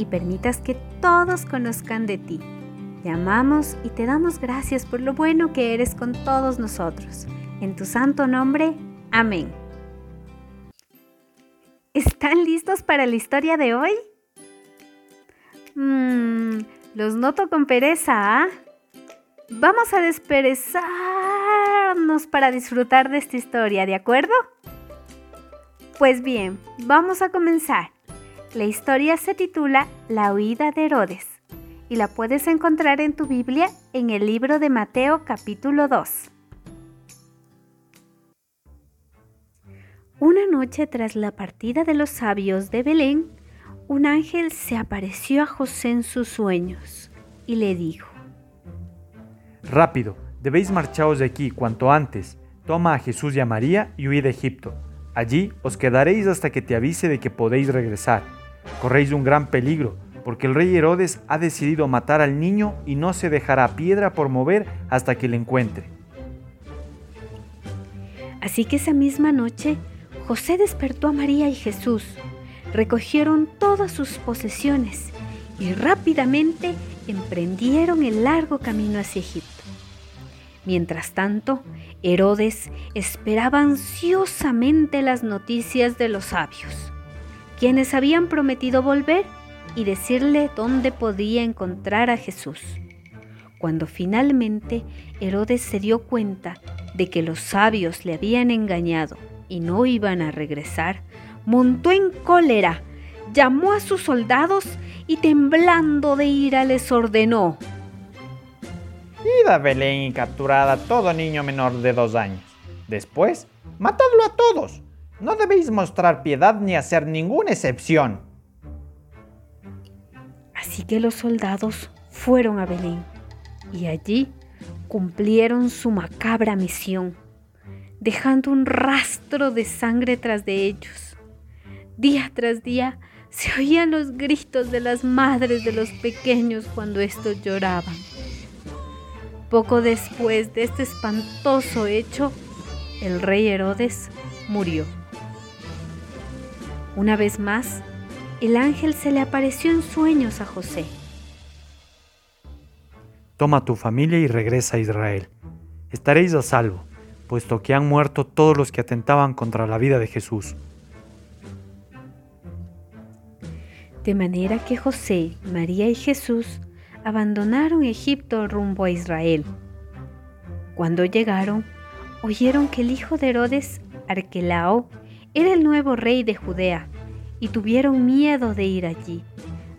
y permitas que todos conozcan de ti. Te amamos y te damos gracias por lo bueno que eres con todos nosotros. En tu santo nombre, amén. ¿Están listos para la historia de hoy? Mmm, los noto con pereza, ¿ah? Vamos a desperezarnos para disfrutar de esta historia, ¿de acuerdo? Pues bien, vamos a comenzar. La historia se titula La huida de Herodes y la puedes encontrar en tu Biblia en el libro de Mateo capítulo 2. Una noche tras la partida de los sabios de Belén, un ángel se apareció a José en sus sueños y le dijo, Rápido, debéis marcharos de aquí cuanto antes. Toma a Jesús y a María y huid de Egipto Allí os quedaréis hasta que te avise de que podéis regresar. Corréis un gran peligro, porque el rey Herodes ha decidido matar al niño y no se dejará piedra por mover hasta que le encuentre. Así que esa misma noche, José despertó a María y Jesús. Recogieron todas sus posesiones y rápidamente emprendieron el largo camino hacia Egipto. Mientras tanto, Herodes esperaba ansiosamente las noticias de los sabios, quienes habían prometido volver y decirle dónde podía encontrar a Jesús. Cuando finalmente Herodes se dio cuenta de que los sabios le habían engañado y no iban a regresar, montó en cólera, llamó a sus soldados y temblando de ira les ordenó, Id a Belén y capturad a todo niño menor de dos años. Después, matadlo a todos. No debéis mostrar piedad ni hacer ninguna excepción. Así que los soldados fueron a Belén y allí cumplieron su macabra misión, dejando un rastro de sangre tras de ellos. Día tras día se oían los gritos de las madres de los pequeños cuando estos lloraban. Poco después de este espantoso hecho, el rey Herodes murió. Una vez más, el ángel se le apareció en sueños a José. Toma tu familia y regresa a Israel. Estaréis a salvo, puesto que han muerto todos los que atentaban contra la vida de Jesús. De manera que José, María y Jesús abandonaron Egipto rumbo a Israel. Cuando llegaron, oyeron que el hijo de Herodes, Arquelao, era el nuevo rey de Judea, y tuvieron miedo de ir allí.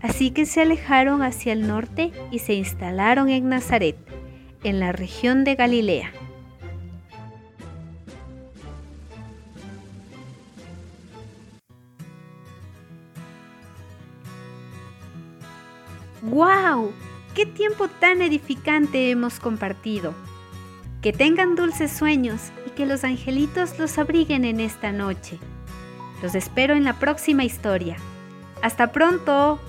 Así que se alejaron hacia el norte y se instalaron en Nazaret, en la región de Galilea. ¡Guau! ¡Qué tiempo tan edificante hemos compartido! Que tengan dulces sueños y que los angelitos los abriguen en esta noche. Los espero en la próxima historia. ¡Hasta pronto!